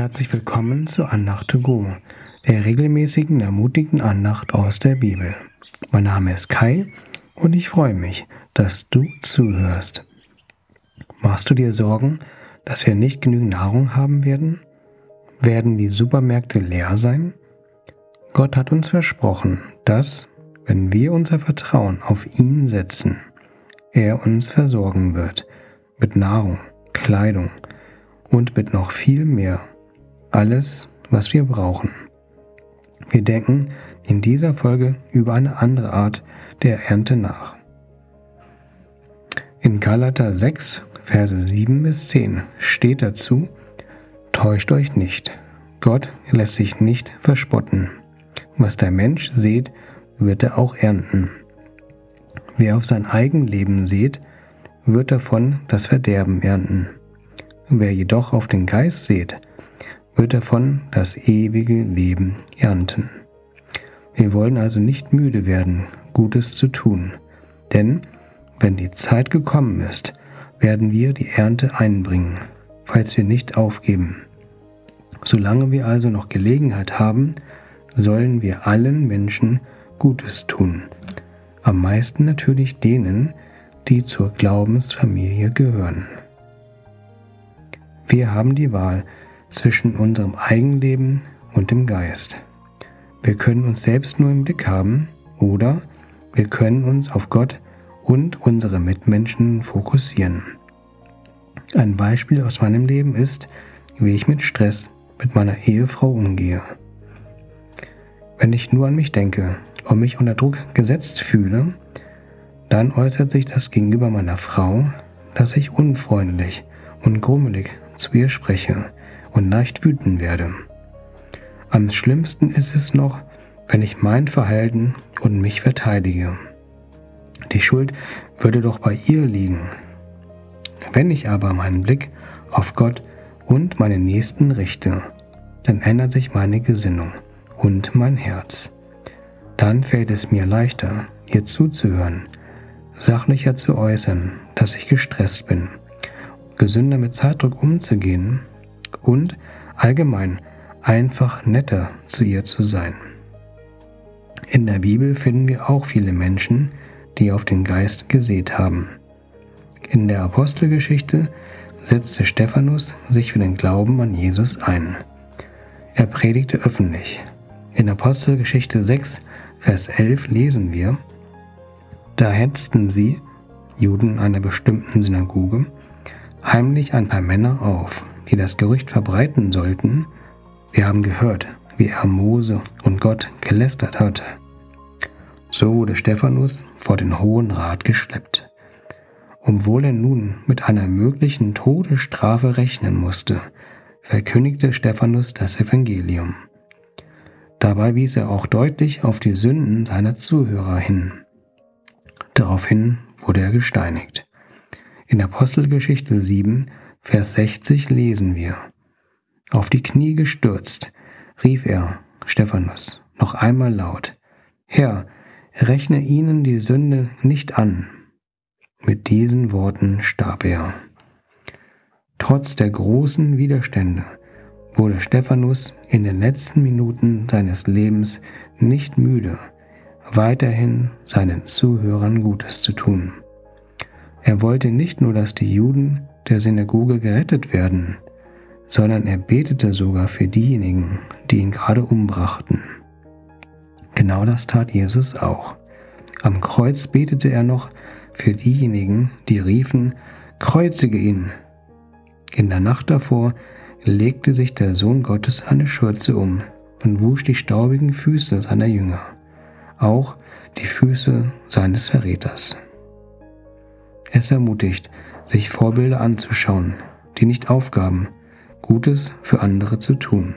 Herzlich willkommen zu Andacht to Go, der regelmäßigen, ermutigenden Andacht aus der Bibel. Mein Name ist Kai und ich freue mich, dass du zuhörst. Machst du dir Sorgen, dass wir nicht genügend Nahrung haben werden? Werden die Supermärkte leer sein? Gott hat uns versprochen, dass, wenn wir unser Vertrauen auf ihn setzen, er uns versorgen wird mit Nahrung, Kleidung und mit noch viel mehr alles, was wir brauchen. Wir denken in dieser Folge über eine andere Art der Ernte nach. In Galater 6, Verse 7 bis 10 steht dazu, Täuscht euch nicht, Gott lässt sich nicht verspotten. Was der Mensch sät, wird er auch ernten. Wer auf sein Eigenleben sät, wird davon das Verderben ernten. Wer jedoch auf den Geist sät, wird davon das ewige Leben ernten. Wir wollen also nicht müde werden, Gutes zu tun, denn wenn die Zeit gekommen ist, werden wir die Ernte einbringen, falls wir nicht aufgeben. Solange wir also noch Gelegenheit haben, sollen wir allen Menschen Gutes tun, am meisten natürlich denen, die zur Glaubensfamilie gehören. Wir haben die Wahl, zwischen unserem Eigenleben und dem Geist. Wir können uns selbst nur im Blick haben oder wir können uns auf Gott und unsere Mitmenschen fokussieren. Ein Beispiel aus meinem Leben ist, wie ich mit Stress mit meiner Ehefrau umgehe. Wenn ich nur an mich denke und mich unter Druck gesetzt fühle, dann äußert sich das gegenüber meiner Frau, dass ich unfreundlich und grummelig zu ihr spreche, und leicht wütend werde. Am schlimmsten ist es noch, wenn ich mein Verhalten und mich verteidige. Die Schuld würde doch bei ihr liegen. Wenn ich aber meinen Blick auf Gott und meine Nächsten richte, dann ändert sich meine Gesinnung und mein Herz. Dann fällt es mir leichter, ihr zuzuhören, sachlicher zu äußern, dass ich gestresst bin, gesünder mit Zeitdruck umzugehen und allgemein einfach netter zu ihr zu sein. In der Bibel finden wir auch viele Menschen, die auf den Geist gesät haben. In der Apostelgeschichte setzte Stephanus sich für den Glauben an Jesus ein. Er predigte öffentlich. In Apostelgeschichte 6, Vers 11 lesen wir, da hetzten sie, Juden einer bestimmten Synagoge, heimlich ein paar Männer auf, die das Gerücht verbreiten sollten, wir haben gehört, wie er Mose und Gott gelästert hat. So wurde Stephanus vor den Hohen Rat geschleppt. Obwohl er nun mit einer möglichen Todesstrafe rechnen musste, verkündigte Stephanus das Evangelium. Dabei wies er auch deutlich auf die Sünden seiner Zuhörer hin. Daraufhin wurde er gesteinigt. In Apostelgeschichte 7 Vers 60 lesen wir. Auf die Knie gestürzt, rief er, Stephanus, noch einmal laut, Herr, rechne ihnen die Sünde nicht an. Mit diesen Worten starb er. Trotz der großen Widerstände wurde Stephanus in den letzten Minuten seines Lebens nicht müde, weiterhin seinen Zuhörern Gutes zu tun. Er wollte nicht nur, dass die Juden der Synagoge gerettet werden, sondern er betete sogar für diejenigen, die ihn gerade umbrachten. Genau das tat Jesus auch. Am Kreuz betete er noch für diejenigen, die riefen, kreuzige ihn. In der Nacht davor legte sich der Sohn Gottes eine Schürze um und wusch die staubigen Füße seiner Jünger, auch die Füße seines Verräters. Es ermutigt, sich Vorbilder anzuschauen, die nicht aufgaben, Gutes für andere zu tun.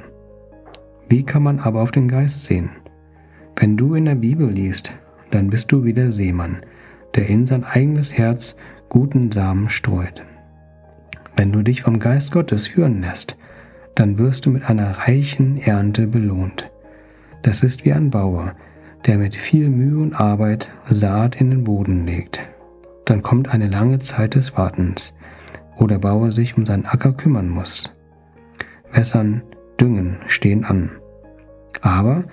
Wie kann man aber auf den Geist sehen? Wenn du in der Bibel liest, dann bist du wie der Seemann, der in sein eigenes Herz guten Samen streut. Wenn du dich vom Geist Gottes führen lässt, dann wirst du mit einer reichen Ernte belohnt. Das ist wie ein Bauer, der mit viel Mühe und Arbeit Saat in den Boden legt dann kommt eine lange Zeit des Wartens, wo der Bauer sich um seinen Acker kümmern muss. Wässern, Düngen stehen an. Aber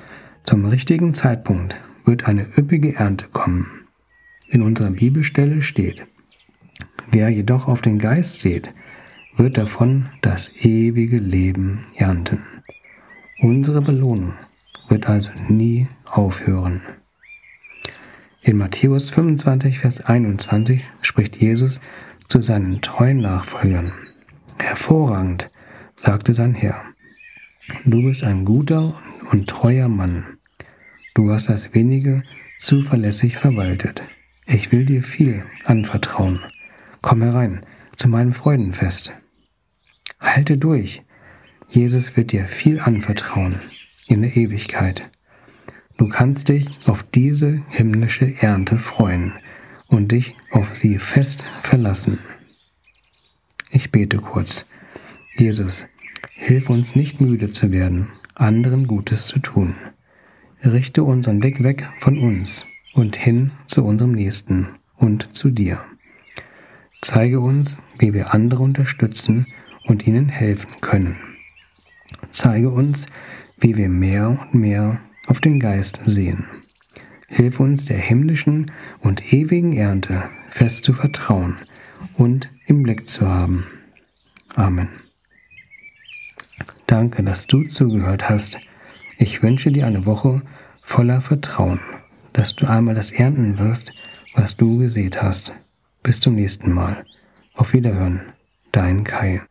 zum richtigen Zeitpunkt wird eine üppige Ernte kommen. In unserer Bibelstelle steht, wer jedoch auf den Geist seht, wird davon das ewige Leben ernten. Unsere Belohnung wird also nie aufhören. In Matthäus 25, Vers 21 spricht Jesus zu seinen treuen Nachfolgern. Hervorragend, sagte sein Herr. Du bist ein guter und treuer Mann. Du hast das wenige zuverlässig verwaltet. Ich will dir viel anvertrauen. Komm herein zu meinem Freudenfest. Halte durch. Jesus wird dir viel anvertrauen in der Ewigkeit. Du kannst dich auf diese himmlische Ernte freuen und dich auf sie fest verlassen. Ich bete kurz. Jesus, hilf uns nicht müde zu werden, anderen Gutes zu tun. Richte unseren Blick weg von uns und hin zu unserem Nächsten und zu dir. Zeige uns, wie wir andere unterstützen und ihnen helfen können. Zeige uns, wie wir mehr und mehr auf den Geist sehen. Hilf uns der himmlischen und ewigen Ernte fest zu vertrauen und im Blick zu haben. Amen. Danke, dass du zugehört hast. Ich wünsche dir eine Woche voller Vertrauen, dass du einmal das ernten wirst, was du gesät hast. Bis zum nächsten Mal. Auf Wiederhören. Dein Kai.